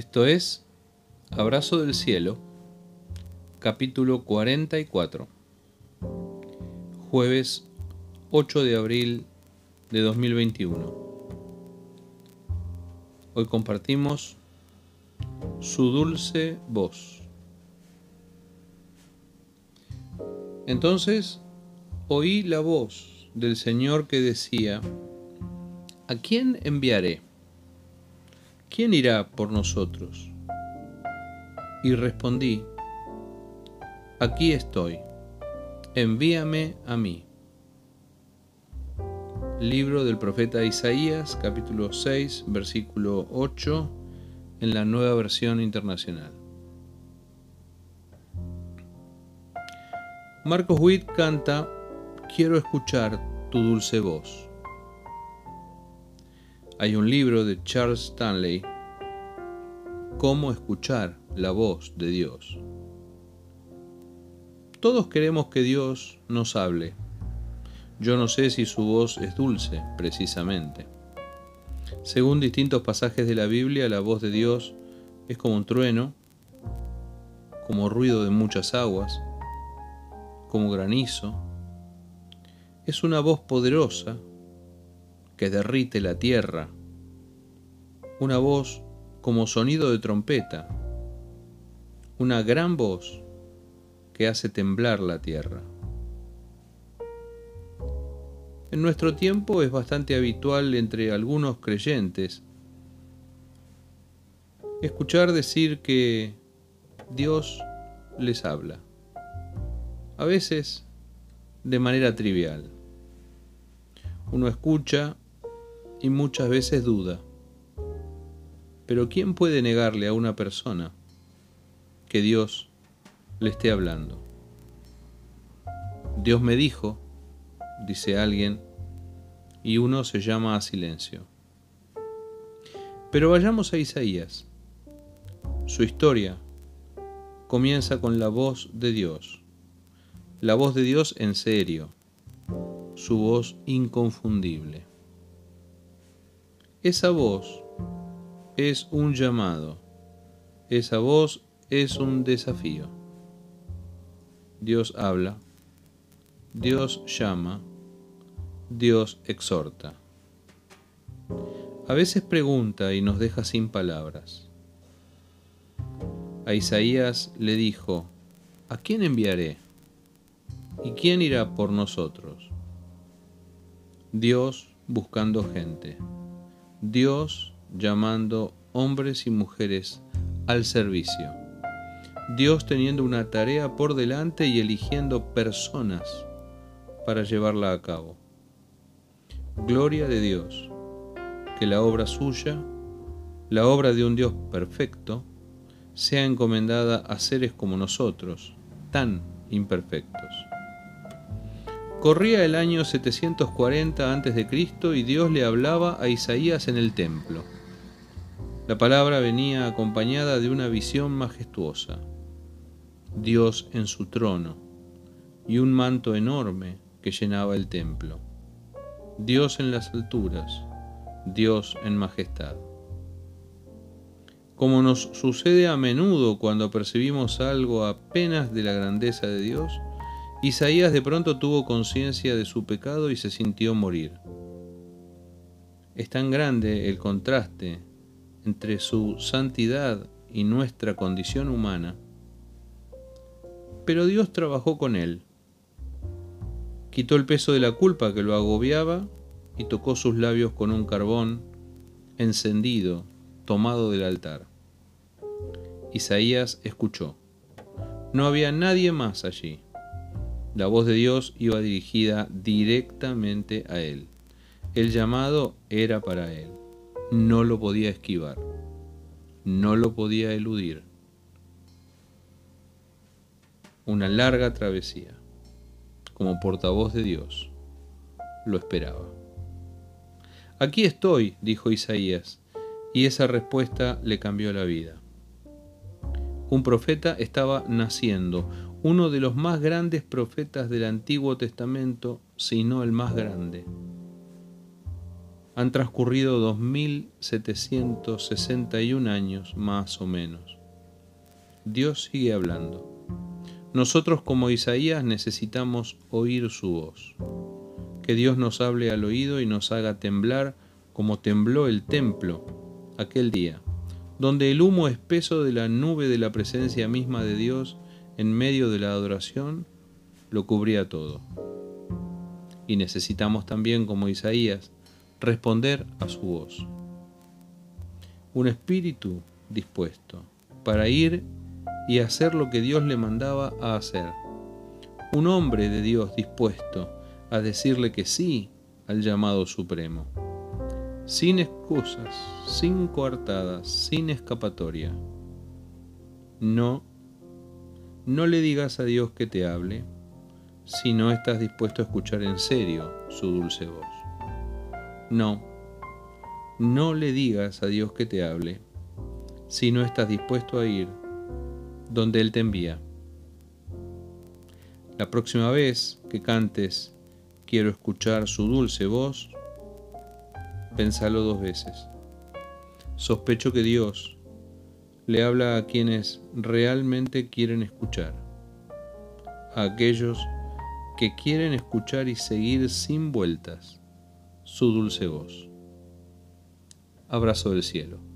Esto es Abrazo del Cielo, capítulo 44, jueves 8 de abril de 2021. Hoy compartimos su dulce voz. Entonces oí la voz del Señor que decía, ¿a quién enviaré? ¿Quién irá por nosotros? Y respondí, aquí estoy, envíame a mí. Libro del profeta Isaías, capítulo 6, versículo 8, en la nueva versión internacional. Marcos Witt canta, Quiero escuchar tu dulce voz. Hay un libro de Charles Stanley, Cómo escuchar la voz de Dios. Todos queremos que Dios nos hable. Yo no sé si su voz es dulce, precisamente. Según distintos pasajes de la Biblia, la voz de Dios es como un trueno, como ruido de muchas aguas, como granizo. Es una voz poderosa que derrite la tierra, una voz como sonido de trompeta, una gran voz que hace temblar la tierra. En nuestro tiempo es bastante habitual entre algunos creyentes escuchar decir que Dios les habla, a veces de manera trivial. Uno escucha y muchas veces duda. Pero ¿quién puede negarle a una persona que Dios le esté hablando? Dios me dijo, dice alguien, y uno se llama a silencio. Pero vayamos a Isaías. Su historia comienza con la voz de Dios, la voz de Dios en serio, su voz inconfundible. Esa voz es un llamado. Esa voz es un desafío. Dios habla. Dios llama. Dios exhorta. A veces pregunta y nos deja sin palabras. A Isaías le dijo, ¿a quién enviaré? ¿Y quién irá por nosotros? Dios buscando gente. Dios llamando hombres y mujeres al servicio. Dios teniendo una tarea por delante y eligiendo personas para llevarla a cabo. Gloria de Dios, que la obra suya, la obra de un Dios perfecto, sea encomendada a seres como nosotros, tan imperfectos. Corría el año 740 a.C. y Dios le hablaba a Isaías en el templo. La palabra venía acompañada de una visión majestuosa. Dios en su trono y un manto enorme que llenaba el templo. Dios en las alturas, Dios en majestad. Como nos sucede a menudo cuando percibimos algo apenas de la grandeza de Dios, Isaías de pronto tuvo conciencia de su pecado y se sintió morir. Es tan grande el contraste entre su santidad y nuestra condición humana, pero Dios trabajó con él. Quitó el peso de la culpa que lo agobiaba y tocó sus labios con un carbón encendido tomado del altar. Isaías escuchó. No había nadie más allí. La voz de Dios iba dirigida directamente a él. El llamado era para él. No lo podía esquivar. No lo podía eludir. Una larga travesía. Como portavoz de Dios. Lo esperaba. Aquí estoy, dijo Isaías, y esa respuesta le cambió la vida. Un profeta estaba naciendo, uno de los más grandes profetas del Antiguo Testamento, si no el más grande. Han transcurrido 2761 años más o menos. Dios sigue hablando. Nosotros como Isaías necesitamos oír su voz. Que Dios nos hable al oído y nos haga temblar como tembló el templo aquel día, donde el humo espeso de la nube de la presencia misma de Dios en medio de la adoración lo cubría todo. Y necesitamos también, como Isaías, responder a su voz. Un espíritu dispuesto para ir y hacer lo que Dios le mandaba a hacer. Un hombre de Dios dispuesto a decirle que sí al llamado supremo. Sin excusas, sin coartadas, sin escapatoria. No, no le digas a Dios que te hable si no estás dispuesto a escuchar en serio su dulce voz. No, no le digas a Dios que te hable si no estás dispuesto a ir donde Él te envía. La próxima vez que cantes Quiero escuchar su dulce voz, pensalo dos veces. Sospecho que Dios le habla a quienes realmente quieren escuchar, a aquellos que quieren escuchar y seguir sin vueltas su dulce voz. Abrazo del cielo.